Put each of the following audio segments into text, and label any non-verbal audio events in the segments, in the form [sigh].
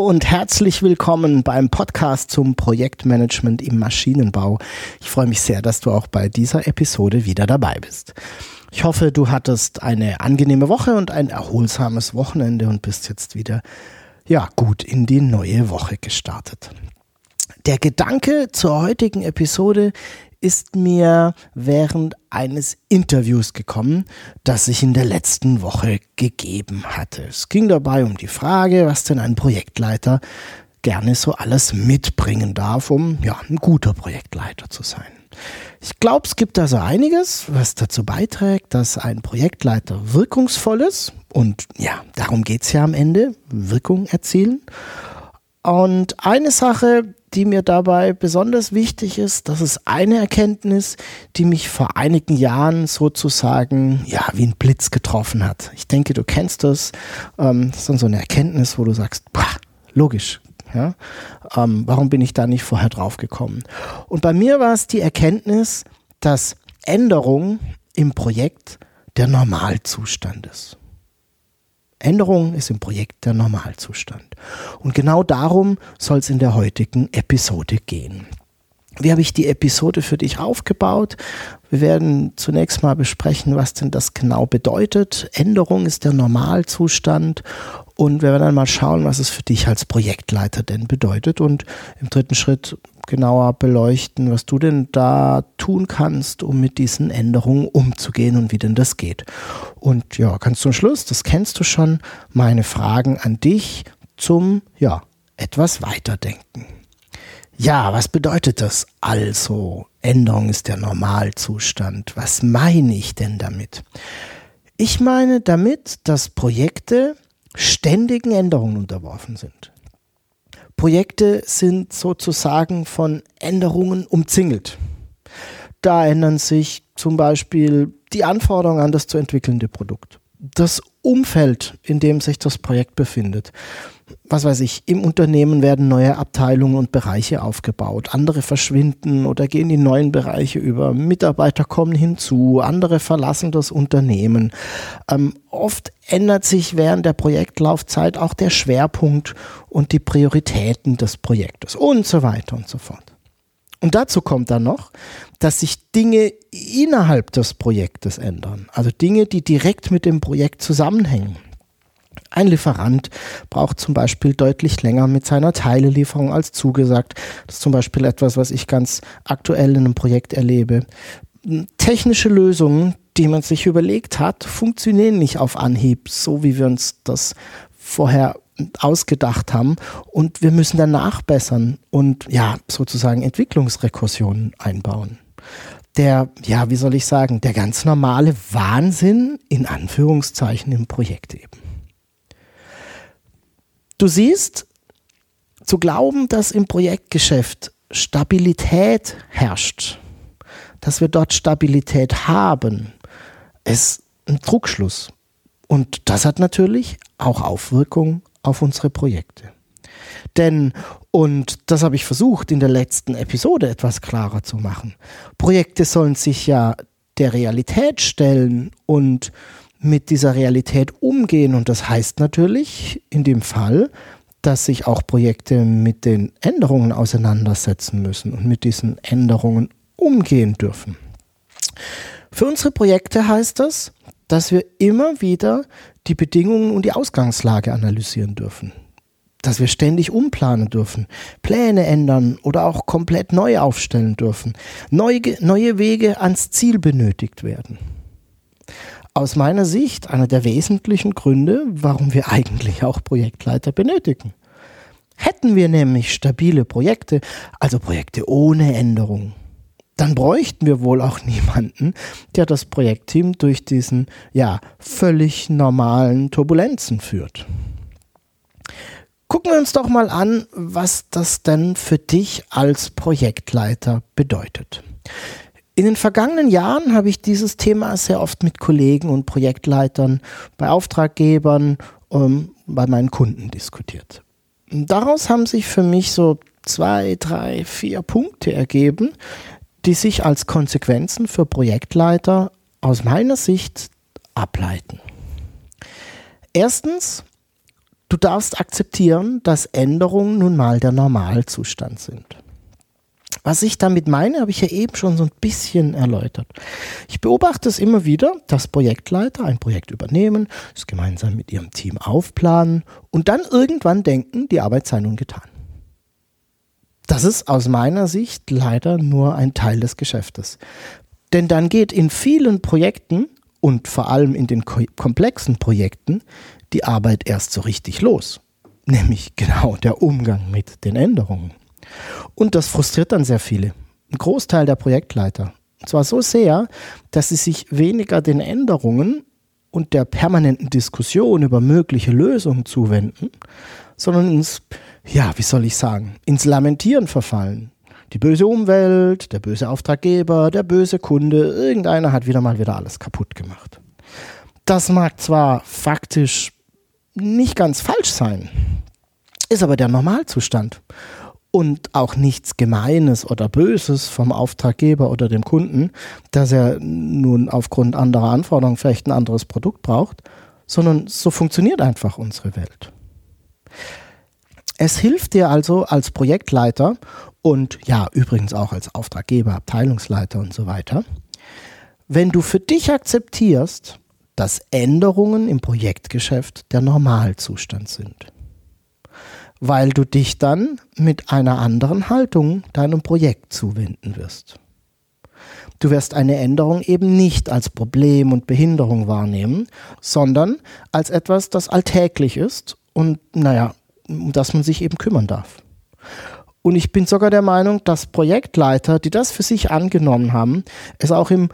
Und herzlich willkommen beim Podcast zum Projektmanagement im Maschinenbau. Ich freue mich sehr, dass du auch bei dieser Episode wieder dabei bist. Ich hoffe, du hattest eine angenehme Woche und ein erholsames Wochenende und bist jetzt wieder ja, gut in die neue Woche gestartet. Der Gedanke zur heutigen Episode ist mir während eines Interviews gekommen, das ich in der letzten Woche gegeben hatte. Es ging dabei um die Frage, was denn ein Projektleiter gerne so alles mitbringen darf, um ja, ein guter Projektleiter zu sein. Ich glaube, es gibt also einiges, was dazu beiträgt, dass ein Projektleiter wirkungsvoll ist. Und ja, darum geht es ja am Ende, Wirkung erzielen. Und eine Sache, die mir dabei besonders wichtig ist, das ist eine Erkenntnis, die mich vor einigen Jahren sozusagen ja wie ein Blitz getroffen hat. Ich denke, du kennst das. Ähm, das ist dann so eine Erkenntnis, wo du sagst, boah, logisch, ja? Ähm, warum bin ich da nicht vorher drauf gekommen? Und bei mir war es die Erkenntnis, dass Änderung im Projekt der Normalzustand ist. Änderung ist im Projekt der Normalzustand. Und genau darum soll es in der heutigen Episode gehen. Wie habe ich die Episode für dich aufgebaut? Wir werden zunächst mal besprechen, was denn das genau bedeutet. Änderung ist der Normalzustand und wir werden dann mal schauen, was es für dich als Projektleiter denn bedeutet und im dritten Schritt genauer beleuchten, was du denn da tun kannst, um mit diesen Änderungen umzugehen und wie denn das geht. Und ja, ganz zum Schluss, das kennst du schon, meine Fragen an dich zum, ja, etwas weiterdenken. Ja, was bedeutet das also? Änderung ist der Normalzustand. Was meine ich denn damit? Ich meine damit, dass Projekte ständigen Änderungen unterworfen sind. Projekte sind sozusagen von Änderungen umzingelt. Da ändern sich zum Beispiel die Anforderungen an das zu entwickelnde Produkt, das Umfeld, in dem sich das Projekt befindet, was weiß ich, im Unternehmen werden neue Abteilungen und Bereiche aufgebaut, andere verschwinden oder gehen in neuen Bereiche über, Mitarbeiter kommen hinzu, andere verlassen das Unternehmen. Ähm, oft ändert sich während der Projektlaufzeit auch der Schwerpunkt und die Prioritäten des Projektes und so weiter und so fort. Und dazu kommt dann noch, dass sich Dinge innerhalb des Projektes ändern, also Dinge, die direkt mit dem Projekt zusammenhängen. Ein Lieferant braucht zum Beispiel deutlich länger mit seiner Teilelieferung als zugesagt. Das ist zum Beispiel etwas, was ich ganz aktuell in einem Projekt erlebe. Technische Lösungen, die man sich überlegt hat, funktionieren nicht auf Anhieb, so wie wir uns das vorher ausgedacht haben. Und wir müssen dann nachbessern und ja, sozusagen Entwicklungsrekursionen einbauen der, ja, wie soll ich sagen, der ganz normale Wahnsinn in Anführungszeichen im Projekt eben. Du siehst, zu glauben, dass im Projektgeschäft Stabilität herrscht, dass wir dort Stabilität haben, ist ein Trugschluss. Und das hat natürlich auch Aufwirkungen auf unsere Projekte. Denn, und das habe ich versucht in der letzten Episode etwas klarer zu machen, Projekte sollen sich ja der Realität stellen und mit dieser Realität umgehen. Und das heißt natürlich in dem Fall, dass sich auch Projekte mit den Änderungen auseinandersetzen müssen und mit diesen Änderungen umgehen dürfen. Für unsere Projekte heißt das, dass wir immer wieder die Bedingungen und die Ausgangslage analysieren dürfen. Dass wir ständig umplanen dürfen, Pläne ändern oder auch komplett neu aufstellen dürfen, neue, neue Wege ans Ziel benötigt werden aus meiner Sicht einer der wesentlichen Gründe, warum wir eigentlich auch Projektleiter benötigen. Hätten wir nämlich stabile Projekte, also Projekte ohne Änderung, dann bräuchten wir wohl auch [laughs] niemanden, der das Projektteam durch diesen ja völlig normalen Turbulenzen führt. Gucken wir uns doch mal an, was das denn für dich als Projektleiter bedeutet. In den vergangenen Jahren habe ich dieses Thema sehr oft mit Kollegen und Projektleitern, bei Auftraggebern, ähm, bei meinen Kunden diskutiert. Daraus haben sich für mich so zwei, drei, vier Punkte ergeben, die sich als Konsequenzen für Projektleiter aus meiner Sicht ableiten. Erstens, du darfst akzeptieren, dass Änderungen nun mal der Normalzustand sind. Was ich damit meine, habe ich ja eben schon so ein bisschen erläutert. Ich beobachte es immer wieder, dass Projektleiter ein Projekt übernehmen, es gemeinsam mit ihrem Team aufplanen und dann irgendwann denken, die Arbeit sei nun getan. Das ist aus meiner Sicht leider nur ein Teil des Geschäftes. Denn dann geht in vielen Projekten und vor allem in den komplexen Projekten die Arbeit erst so richtig los. Nämlich genau der Umgang mit den Änderungen. Und das frustriert dann sehr viele. Ein Großteil der Projektleiter. Und zwar so sehr, dass sie sich weniger den Änderungen und der permanenten Diskussion über mögliche Lösungen zuwenden, sondern ins ja, wie soll ich sagen, ins Lamentieren verfallen. Die böse Umwelt, der böse Auftraggeber, der böse Kunde, irgendeiner hat wieder mal wieder alles kaputt gemacht. Das mag zwar faktisch nicht ganz falsch sein, ist aber der Normalzustand und auch nichts Gemeines oder Böses vom Auftraggeber oder dem Kunden, dass er nun aufgrund anderer Anforderungen vielleicht ein anderes Produkt braucht, sondern so funktioniert einfach unsere Welt. Es hilft dir also als Projektleiter und ja, übrigens auch als Auftraggeber, Abteilungsleiter und so weiter, wenn du für dich akzeptierst, dass Änderungen im Projektgeschäft der Normalzustand sind. Weil du dich dann mit einer anderen Haltung deinem Projekt zuwenden wirst. Du wirst eine Änderung eben nicht als Problem und Behinderung wahrnehmen, sondern als etwas, das alltäglich ist und, naja, um das man sich eben kümmern darf. Und ich bin sogar der Meinung, dass Projektleiter, die das für sich angenommen haben, es auch im,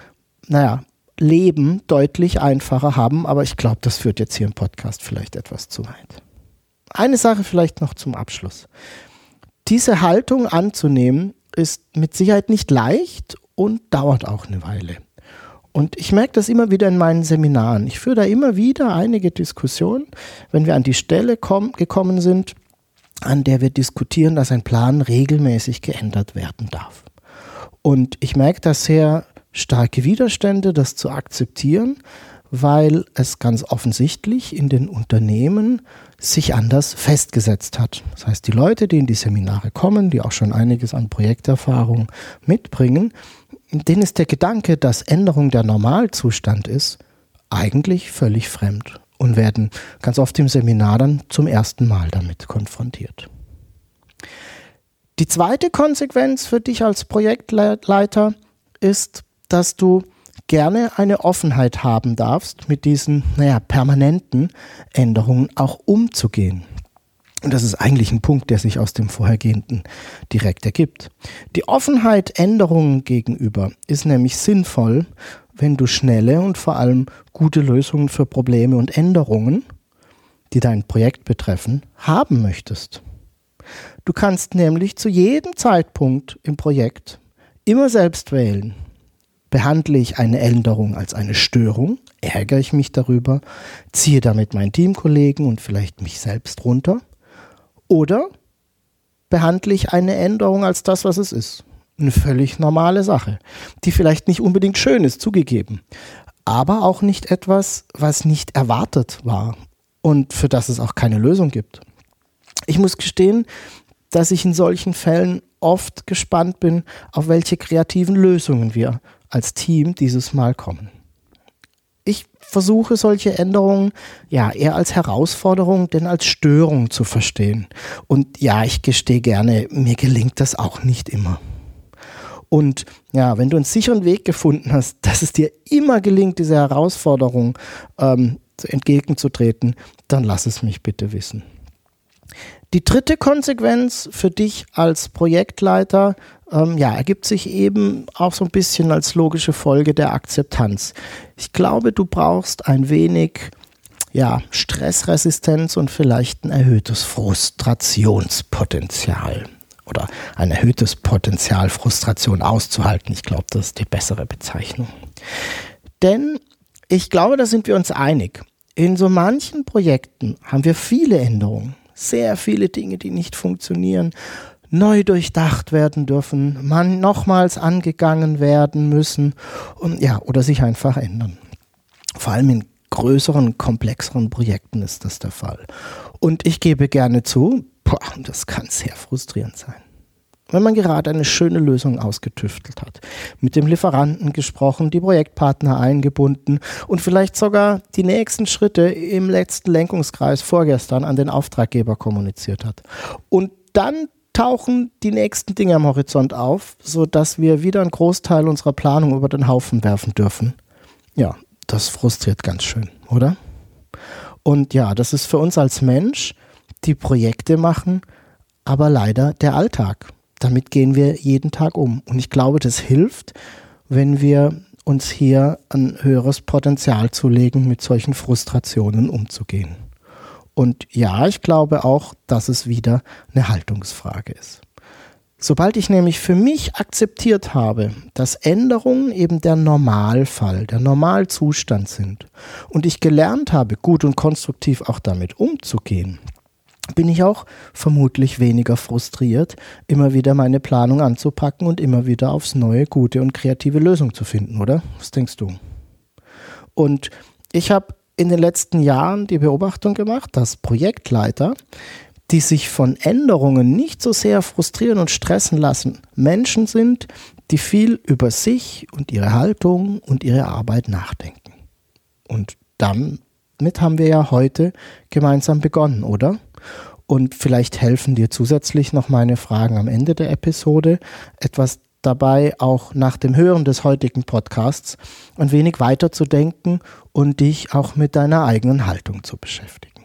naja, Leben deutlich einfacher haben. Aber ich glaube, das führt jetzt hier im Podcast vielleicht etwas zu weit. Eine Sache vielleicht noch zum Abschluss. Diese Haltung anzunehmen ist mit Sicherheit nicht leicht und dauert auch eine Weile. Und ich merke das immer wieder in meinen Seminaren. Ich führe da immer wieder einige Diskussionen, wenn wir an die Stelle komm, gekommen sind, an der wir diskutieren, dass ein Plan regelmäßig geändert werden darf. Und ich merke da sehr starke Widerstände, das zu akzeptieren, weil es ganz offensichtlich in den Unternehmen sich anders festgesetzt hat. Das heißt, die Leute, die in die Seminare kommen, die auch schon einiges an Projekterfahrung mitbringen, denen ist der Gedanke, dass Änderung der Normalzustand ist, eigentlich völlig fremd und werden ganz oft im Seminar dann zum ersten Mal damit konfrontiert. Die zweite Konsequenz für dich als Projektleiter ist, dass du gerne eine Offenheit haben darfst, mit diesen naja, permanenten Änderungen auch umzugehen. Und das ist eigentlich ein Punkt, der sich aus dem vorhergehenden direkt ergibt. Die Offenheit Änderungen gegenüber ist nämlich sinnvoll, wenn du schnelle und vor allem gute Lösungen für Probleme und Änderungen, die dein Projekt betreffen, haben möchtest. Du kannst nämlich zu jedem Zeitpunkt im Projekt immer selbst wählen. Behandle ich eine Änderung als eine Störung, ärgere ich mich darüber, ziehe damit meinen Teamkollegen und vielleicht mich selbst runter oder behandle ich eine Änderung als das, was es ist. Eine völlig normale Sache, die vielleicht nicht unbedingt schön ist, zugegeben, aber auch nicht etwas, was nicht erwartet war und für das es auch keine Lösung gibt. Ich muss gestehen, dass ich in solchen Fällen oft gespannt bin, auf welche kreativen Lösungen wir als Team dieses Mal kommen. Ich versuche solche Änderungen ja eher als Herausforderung, denn als Störung zu verstehen. Und ja, ich gestehe gerne, mir gelingt das auch nicht immer. Und ja, wenn du einen sicheren Weg gefunden hast, [laughs] dass es dir immer gelingt, diese Herausforderung ähm, entgegenzutreten, dann lass es mich bitte wissen. Die dritte Konsequenz für dich als Projektleiter ähm, ja, ergibt sich eben auch so ein bisschen als logische Folge der Akzeptanz. Ich glaube, du brauchst ein wenig ja, Stressresistenz und vielleicht ein erhöhtes Frustrationspotenzial oder ein erhöhtes Potenzial, Frustration auszuhalten. Ich glaube, das ist die bessere Bezeichnung. Denn ich glaube, da sind wir uns einig. In so manchen Projekten haben wir viele Änderungen, sehr viele Dinge, die nicht funktionieren, neu durchdacht werden dürfen, man nochmals angegangen werden müssen und ja, oder sich einfach ändern. Vor allem in größeren, komplexeren Projekten ist das der Fall. Und ich gebe gerne zu, boah, das kann sehr frustrierend sein. Wenn man gerade eine schöne Lösung ausgetüftelt hat, mit dem Lieferanten gesprochen, die Projektpartner eingebunden und vielleicht sogar die nächsten Schritte im letzten Lenkungskreis vorgestern an den Auftraggeber kommuniziert hat. Und dann tauchen die nächsten Dinge am Horizont auf, sodass wir wieder einen Großteil unserer Planung über den Haufen werfen dürfen. Ja, das frustriert ganz schön, oder? Und ja, das ist für uns als Mensch, die Projekte machen, aber leider der Alltag. Damit gehen wir jeden Tag um. Und ich glaube, das hilft, wenn wir uns hier ein höheres Potenzial zulegen, mit solchen Frustrationen umzugehen. Und ja, ich glaube auch, dass es wieder eine Haltungsfrage ist. Sobald ich nämlich für mich akzeptiert habe, dass Änderungen eben der Normalfall, der Normalzustand sind und ich gelernt habe, gut und konstruktiv auch damit umzugehen, bin ich auch vermutlich weniger frustriert, immer wieder meine Planung anzupacken und immer wieder aufs neue, gute und kreative Lösung zu finden, oder? Was denkst du? Und ich habe in den letzten Jahren die Beobachtung gemacht, dass Projektleiter die sich von Änderungen nicht so sehr frustrieren und stressen lassen, Menschen sind, die viel über sich und ihre Haltung und ihre Arbeit nachdenken. Und damit haben wir ja heute gemeinsam begonnen, oder? Und vielleicht helfen dir zusätzlich noch meine Fragen am Ende der Episode etwas dabei, auch nach dem Hören des heutigen Podcasts ein wenig weiterzudenken und dich auch mit deiner eigenen Haltung zu beschäftigen.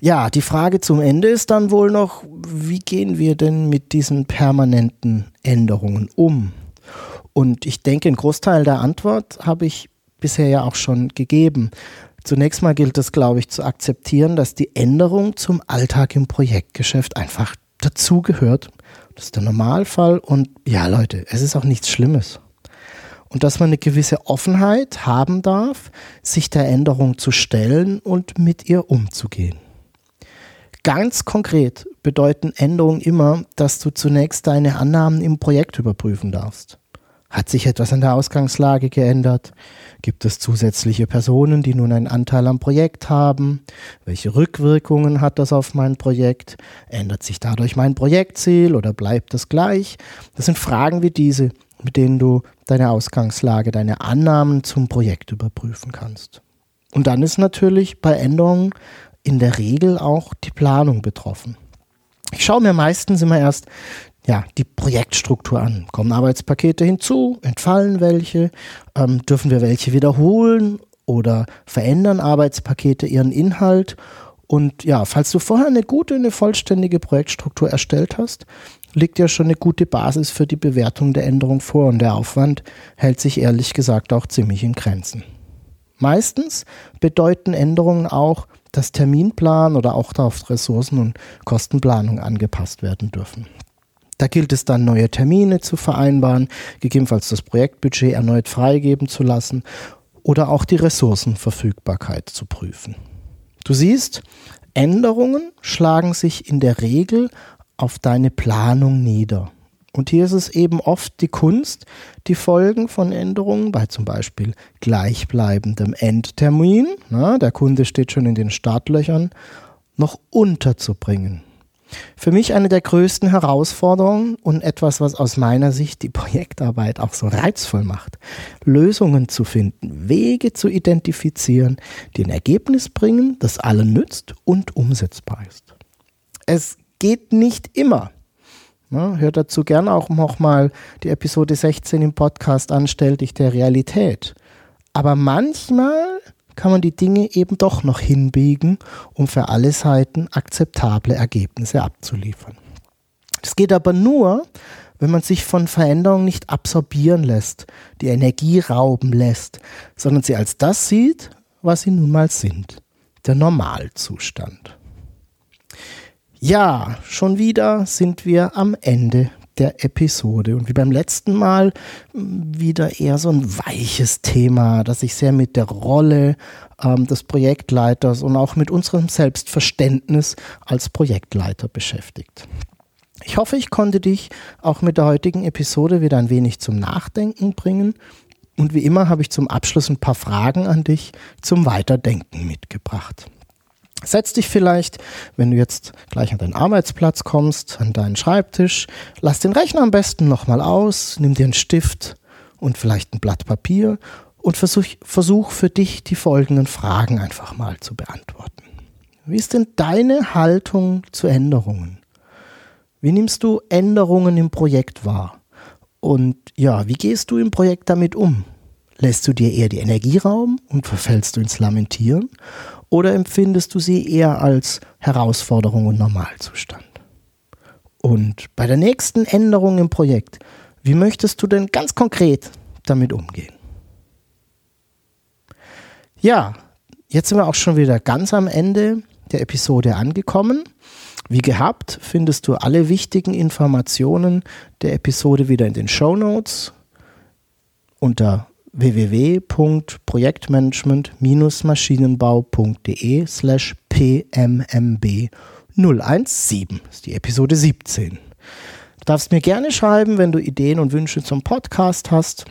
Ja, die Frage zum Ende ist dann wohl noch, wie gehen wir denn mit diesen permanenten Änderungen um? Und ich denke, einen Großteil der Antwort habe ich bisher ja auch schon gegeben. Zunächst mal gilt es, glaube ich, zu akzeptieren, dass die Änderung zum Alltag im Projektgeschäft einfach dazugehört. Das ist der Normalfall und ja, Leute, es ist auch nichts Schlimmes. Und dass man eine gewisse Offenheit haben darf, sich der Änderung zu stellen und mit ihr umzugehen. Ganz konkret bedeuten Änderungen immer, dass du zunächst deine Annahmen im Projekt überprüfen darfst. Hat sich etwas an der Ausgangslage geändert? Gibt es zusätzliche Personen, die nun einen Anteil am Projekt haben? Welche Rückwirkungen hat das auf mein Projekt? Ändert sich dadurch mein Projektziel oder bleibt es gleich? Das sind Fragen wie diese, mit denen du deine Ausgangslage, deine Annahmen zum Projekt überprüfen kannst. Und dann ist natürlich bei Änderungen in der Regel auch die Planung betroffen. Ich schaue mir meistens immer erst ja, die Projektstruktur an. Kommen Arbeitspakete hinzu? Entfallen welche? Ähm, dürfen wir welche wiederholen? Oder verändern Arbeitspakete ihren Inhalt? Und ja, falls du vorher eine gute, eine vollständige Projektstruktur erstellt hast, liegt ja schon eine gute Basis für die Bewertung der Änderung vor und der Aufwand hält sich ehrlich gesagt auch ziemlich in Grenzen. Meistens bedeuten Änderungen auch, dass Terminplan oder auch auf Ressourcen- und Kostenplanung angepasst werden dürfen. Da gilt es dann, neue Termine zu vereinbaren, gegebenenfalls das Projektbudget erneut freigeben zu lassen oder auch die Ressourcenverfügbarkeit zu prüfen. Du siehst, Änderungen schlagen sich in der Regel auf deine Planung nieder. Und hier ist es eben oft die Kunst, die Folgen von Änderungen bei zum Beispiel gleichbleibendem Endtermin, na, der Kunde steht schon in den Startlöchern, noch unterzubringen. Für mich eine der größten Herausforderungen und etwas, was aus meiner Sicht die Projektarbeit auch so reizvoll macht. Lösungen zu finden, Wege zu identifizieren, die ein Ergebnis bringen, das allen nützt und umsetzbar ist. Es geht nicht immer. Ne, hört dazu gerne auch nochmal die Episode 16 im Podcast an, stell dich der Realität. Aber manchmal kann man die Dinge eben doch noch hinbiegen, um für alle Seiten akzeptable Ergebnisse abzuliefern. Das geht aber nur, wenn man sich von Veränderungen nicht absorbieren lässt, die Energie rauben lässt, sondern sie als das sieht, was sie nun mal sind, der Normalzustand. Ja, schon wieder sind wir am Ende der Episode. Und wie beim letzten Mal wieder eher so ein weiches Thema, das sich sehr mit der Rolle ähm, des Projektleiters und auch mit unserem Selbstverständnis als Projektleiter beschäftigt. Ich hoffe, ich konnte dich auch mit der heutigen Episode wieder ein wenig zum Nachdenken bringen. Und wie immer habe ich zum Abschluss ein paar Fragen an dich zum Weiterdenken mitgebracht. Setz dich vielleicht, wenn du jetzt gleich an deinen Arbeitsplatz kommst, an deinen Schreibtisch, lass den Rechner am besten nochmal aus, nimm dir einen Stift und vielleicht ein Blatt Papier und versuch, versuch für dich die folgenden Fragen einfach mal zu beantworten. Wie ist denn deine Haltung zu Änderungen? Wie nimmst du Änderungen im Projekt wahr? Und ja, wie gehst du im Projekt damit um? Lässt du dir eher die Energie rauben und verfällst du ins Lamentieren? Oder empfindest du sie eher als Herausforderung und Normalzustand? Und bei der nächsten Änderung im Projekt, wie möchtest du denn ganz konkret damit umgehen? Ja, jetzt sind wir auch schon wieder ganz am Ende der Episode angekommen. Wie gehabt, findest du alle wichtigen Informationen der Episode wieder in den Show Notes unter www.projektmanagement-maschinenbau.de slash pmmb 017. Das ist die Episode 17. Du darfst mir gerne schreiben, wenn du Ideen und Wünsche zum Podcast hast.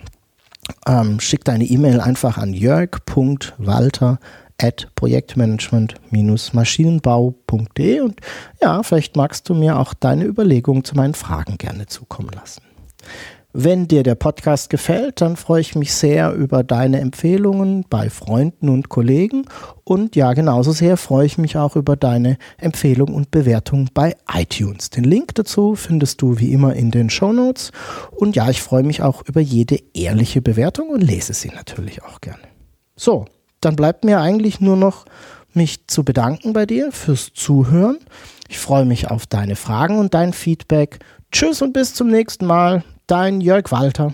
Ähm, schick deine E-Mail einfach an jörg.walter at projektmanagement-maschinenbau.de und ja, vielleicht magst du mir auch deine Überlegungen zu meinen Fragen gerne zukommen lassen. Wenn dir der Podcast gefällt, dann freue ich mich sehr über deine Empfehlungen bei Freunden und Kollegen. Und ja, genauso sehr freue ich mich auch über deine Empfehlung und Bewertung bei iTunes. Den Link dazu findest du wie immer in den Show Notes. Und ja, ich freue mich auch über jede ehrliche Bewertung und lese sie natürlich auch gerne. So, dann bleibt mir eigentlich nur noch mich zu bedanken bei dir fürs Zuhören. Ich freue mich auf deine Fragen und dein Feedback. Tschüss und bis zum nächsten Mal dein Jörg Walter.